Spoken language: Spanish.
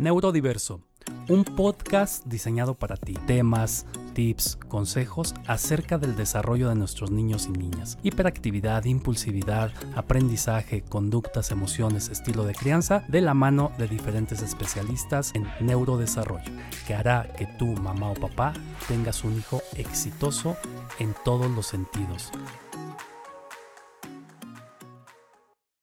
Neurodiverso, un podcast diseñado para ti. Temas, tips, consejos acerca del desarrollo de nuestros niños y niñas. Hiperactividad, impulsividad, aprendizaje, conductas, emociones, estilo de crianza, de la mano de diferentes especialistas en neurodesarrollo, que hará que tú, mamá o papá, tengas un hijo exitoso en todos los sentidos